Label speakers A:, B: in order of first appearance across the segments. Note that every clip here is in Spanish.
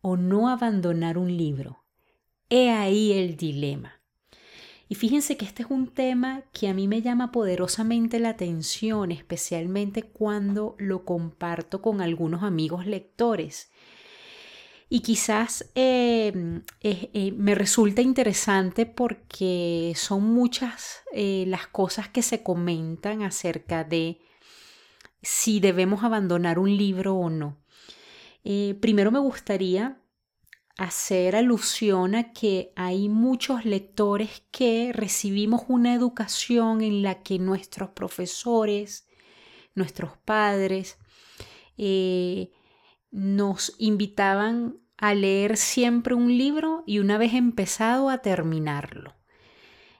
A: o no abandonar un libro. He ahí el dilema. Y fíjense que este es un tema que a mí me llama poderosamente la atención, especialmente cuando lo comparto con algunos amigos lectores. Y quizás eh, eh, me resulta interesante porque son muchas eh, las cosas que se comentan acerca de si debemos abandonar un libro o no. Eh, primero me gustaría hacer alusión a que hay muchos lectores que recibimos una educación en la que nuestros profesores, nuestros padres, eh, nos invitaban a leer siempre un libro y una vez empezado a terminarlo.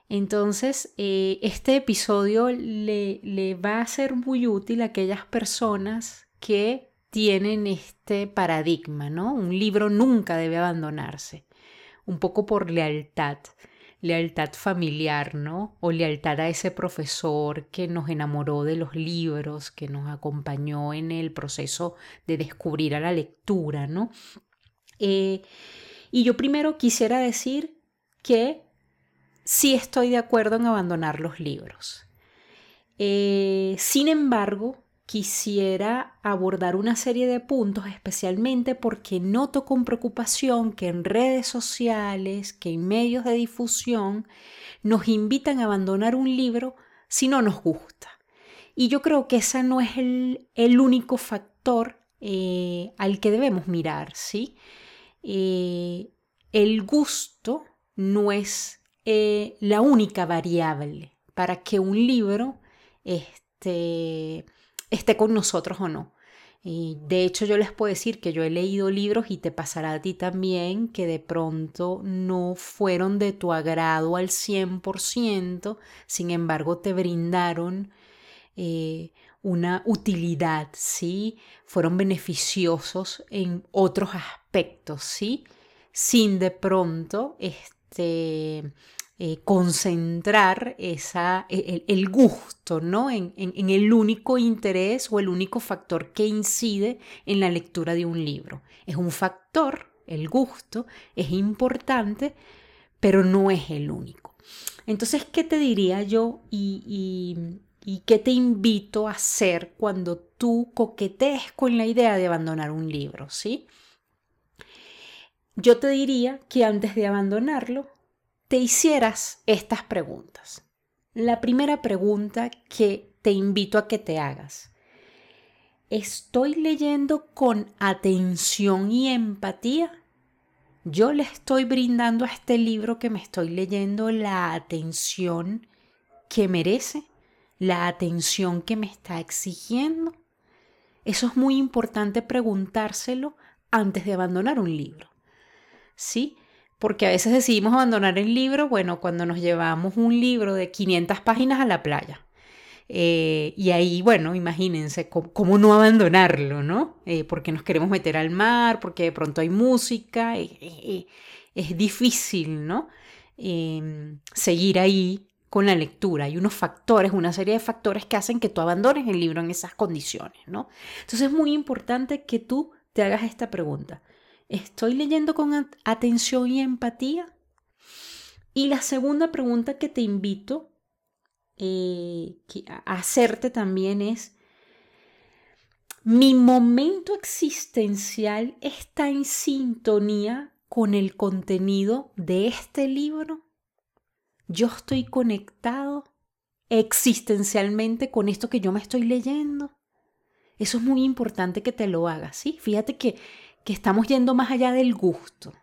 A: Entonces, eh, este episodio le, le va a ser muy útil a aquellas personas que tienen este paradigma, ¿no? Un libro nunca debe abandonarse, un poco por lealtad, lealtad familiar, ¿no? O lealtad a ese profesor que nos enamoró de los libros, que nos acompañó en el proceso de descubrir a la lectura, ¿no? Eh, y yo primero quisiera decir que sí estoy de acuerdo en abandonar los libros. Eh, sin embargo, quisiera abordar una serie de puntos, especialmente porque noto con preocupación que en redes sociales, que en medios de difusión, nos invitan a abandonar un libro si no nos gusta. Y yo creo que ese no es el, único factor eh, al que debemos mirar, ¿sí? Eh, el gusto no es eh, la única variable para que un libro este, esté con nosotros o no. Y de hecho yo les puedo decir que yo he leído libros y te pasará a ti también que de pronto no fueron de tu agrado al 100%, sin embargo te brindaron eh, una utilidad, ¿sí? Fueron beneficiosos en otros aspectos, ¿sí? Sin de pronto este, eh, concentrar esa, e, el, gusto ¿no? En, en, el único interés o el único factor que incide en la lectura de un libro. Es un factor, el gusto, es importante, pero no es el único. Entonces, ¿qué te diría yo y, y, y qué te invito a hacer cuando tú coquetees con la idea de abandonar un libro? ¿sí? Yo te diría que antes de abandonarlo, te hicieras estas preguntas. La primera pregunta que te invito a que te hagas. ¿Estoy leyendo con atención y empatía? ¿Yo le estoy brindando a este libro que me estoy leyendo la atención que merece? ¿La atención que me está exigiendo? Eso es muy importante preguntárselo antes de abandonar un libro. ¿Sí? Porque a veces decidimos abandonar el libro, bueno, cuando nos llevamos un libro de 500 páginas a la playa. Eh, y ahí, bueno, imagínense cómo, no abandonarlo, ¿no? Eh, porque nos queremos meter al mar, porque de pronto hay música, eh, es difícil, ¿no? Em, seguir ahí con la lectura. Hay unos factores, una serie de factores que hacen que tú abandones el libro en esas condiciones, ¿no? Entonces es muy importante que tú te hagas esta pregunta. ¿Estoy leyendo con atención y empatía? Y la segunda pregunta que te invito eh, a hacerte también es, ¿mi momento existencial está en sintonía con el contenido de este libro? ¿Yo estoy conectado existencialmente con esto que yo me estoy leyendo? Eso es muy importante que te lo hagas, ¿sí? Fíjate que que estamos yendo más allá del gusto.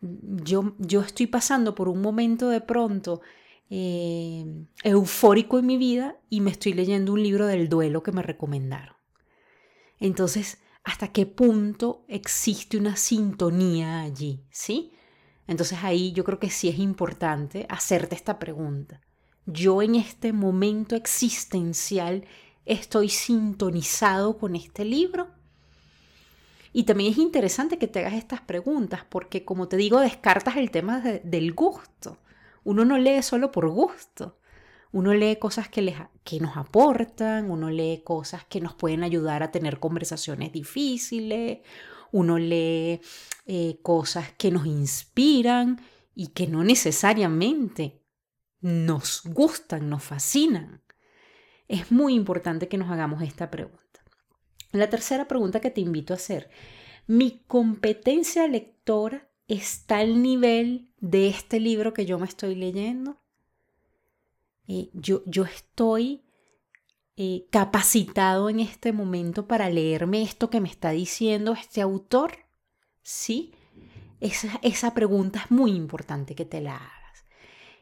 A: Yo, yo estoy pasando por un momento de pronto eh, eufórico en mi vida y me estoy leyendo un libro del duelo que me recomendaron. Entonces, hasta qué punto existe una sintonía allí, ¿sí? Entonces ahí yo creo que sí es importante hacerte esta pregunta. Yo en este momento existencial estoy sintonizado con este libro. Y también es interesante que te hagas estas preguntas porque, como te digo, descartas el tema del gusto. Uno no lee solo por gusto. Uno lee cosas que, les, que nos aportan, uno lee cosas que nos pueden ayudar a tener conversaciones difíciles, uno lee eh, cosas que nos inspiran y que no necesariamente nos gustan, nos fascinan. Es muy importante que nos hagamos esta pregunta. La tercera pregunta que te invito a hacer, ¿mi competencia lectora está al nivel de este libro que yo me estoy leyendo? Eh, yo, yo, estoy eh, capacitado en este momento para leerme esto que me está diciendo este autor? ¿Sí? Esa, esa pregunta es muy importante que te la hagas.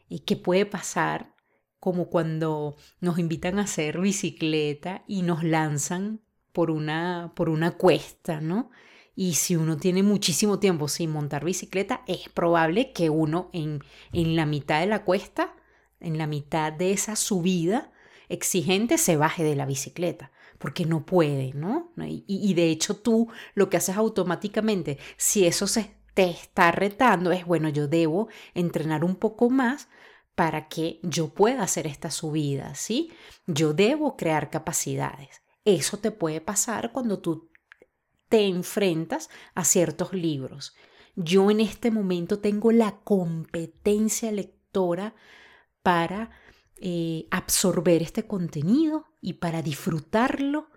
A: ¿Y qué puede pasar? Como cuando nos invitan a hacer bicicleta y nos lanzan por una, por una cuesta, ¿no? Y si uno tiene muchísimo tiempo sin montar bicicleta, es probable que uno en, en la mitad de la cuesta en la mitad de esa subida exigente se baje de la bicicleta, porque no puede, ¿no? Y, de hecho tú lo que haces automáticamente, si eso se te está retando, es, bueno, yo debo entrenar un poco más para que yo pueda hacer esta subida, ¿sí? Yo debo crear capacidades. Eso te puede pasar cuando tú te enfrentas a ciertos libros. Yo en este momento tengo la competencia lectora para eh, absorber este contenido y para disfrutarlo.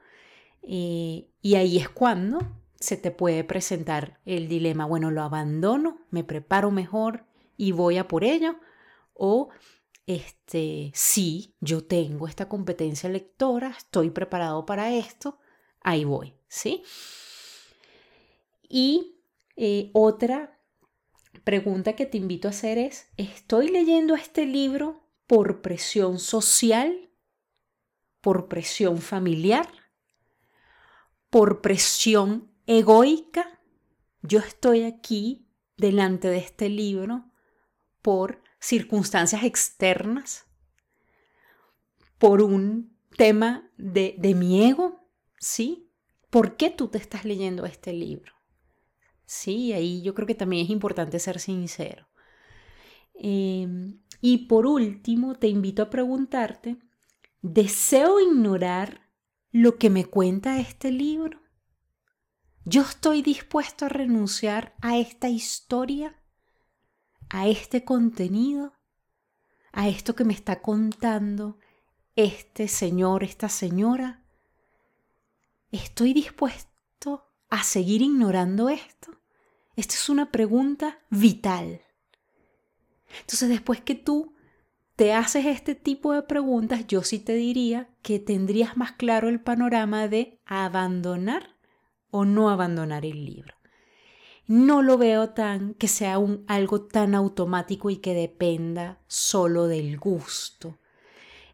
A: Eh, y ahí es cuando se te puede presentar el dilema, bueno, lo abandono, me preparo mejor y voy a por ello, o este, sí, yo tengo esta competencia lectora, estoy preparado para esto, ahí voy, ¿sí? Y eh, otra pregunta que te invito a hacer es, ¿estoy leyendo este libro por presión social, por presión familiar, por presión egoica. Yo estoy aquí delante de este libro por circunstancias externas, por un tema de, de mi ego, ¿sí? ¿Por qué tú te estás leyendo este libro? Sí, ahí yo creo que también es importante ser sincero. Eh, y por último, te invito a preguntarte, ¿deseo ignorar lo que me cuenta este libro? ¿Yo estoy dispuesto a renunciar a esta historia? ¿A este contenido? ¿A esto que me está contando este señor, esta señora? ¿Estoy dispuesto a seguir ignorando esto? Esta es una pregunta vital. Entonces, después que tú te haces este tipo de preguntas, yo sí te diría que tendrías más claro el panorama de abandonar o no abandonar el libro. No lo veo tan que sea un, algo tan automático y que dependa solo del gusto.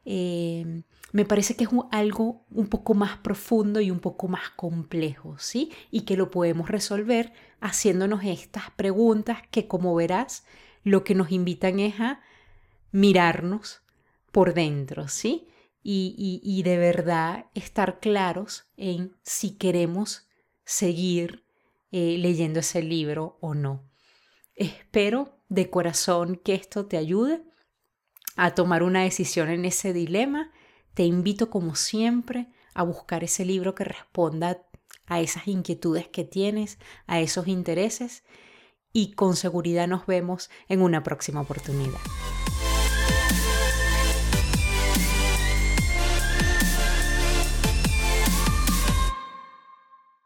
A: Eh, me parece que es algo un poco más profundo y un poco más complejo, ¿sí? Y que lo podemos resolver haciéndonos estas preguntas que, como verás, lo que nos invitan es a mirarnos por dentro, ¿sí? Y, de verdad estar claros en si queremos seguir eh, leyendo ese libro o no. Espero de corazón que esto te ayude a tomar una decisión en ese dilema. Te invito como siempre a buscar ese libro que responda a esas inquietudes que tienes, a esos intereses y con seguridad nos vemos en una próxima oportunidad.